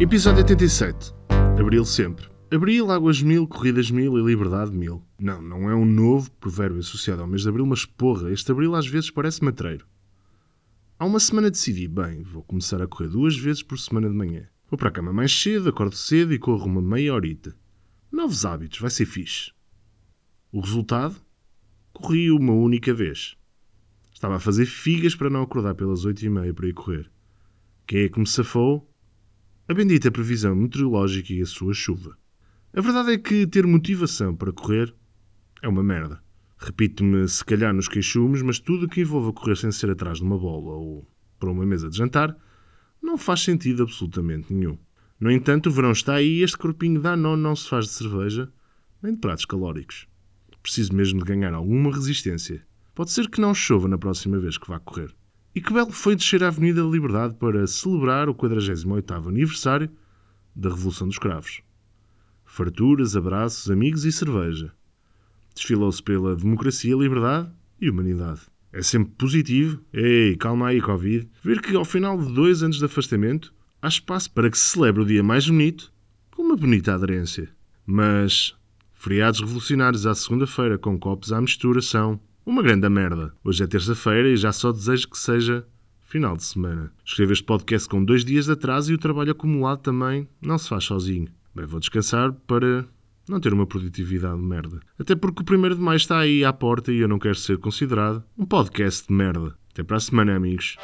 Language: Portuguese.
Episódio 87. Abril sempre. Abril, águas mil, corridas mil e liberdade mil. Não, não é um novo provérbio associado ao mês de abril, mas porra, este abril às vezes parece matreiro. Há uma semana decidi, bem, vou começar a correr duas vezes por semana de manhã. Vou para a cama mais cedo, acordo cedo e corro uma meia horita. Novos hábitos, vai ser fixe. O resultado? Corri uma única vez. Estava a fazer figas para não acordar pelas oito e meia para ir correr. Quem é que me safou? A bendita previsão meteorológica e a sua chuva. A verdade é que ter motivação para correr é uma merda. Repito-me, se calhar nos queixumes, mas tudo o que envolva correr sem ser atrás de uma bola ou para uma mesa de jantar não faz sentido absolutamente nenhum. No entanto, o verão está aí e este corpinho dá não não se faz de cerveja, nem de pratos calóricos. Preciso mesmo de ganhar alguma resistência. Pode ser que não chova na próxima vez que vá correr. E que belo foi descer a Avenida da Liberdade para celebrar o 48º aniversário da Revolução dos Cravos. Farturas, abraços, amigos e cerveja. Desfilou-se pela democracia, liberdade e humanidade. É sempre positivo, ei, calma aí, Covid, ver que ao final de dois anos de afastamento há espaço para que se celebre o dia mais bonito com uma bonita aderência. Mas feriados revolucionários à segunda-feira com copos à mistura são uma grande merda. Hoje é terça-feira e já só desejo que seja final de semana. Escrevo este podcast com dois dias de atraso e o trabalho acumulado também não se faz sozinho. Bem, vou descansar para não ter uma produtividade de merda. Até porque o primeiro de maio está aí à porta e eu não quero ser considerado um podcast de merda. Até para a semana, amigos.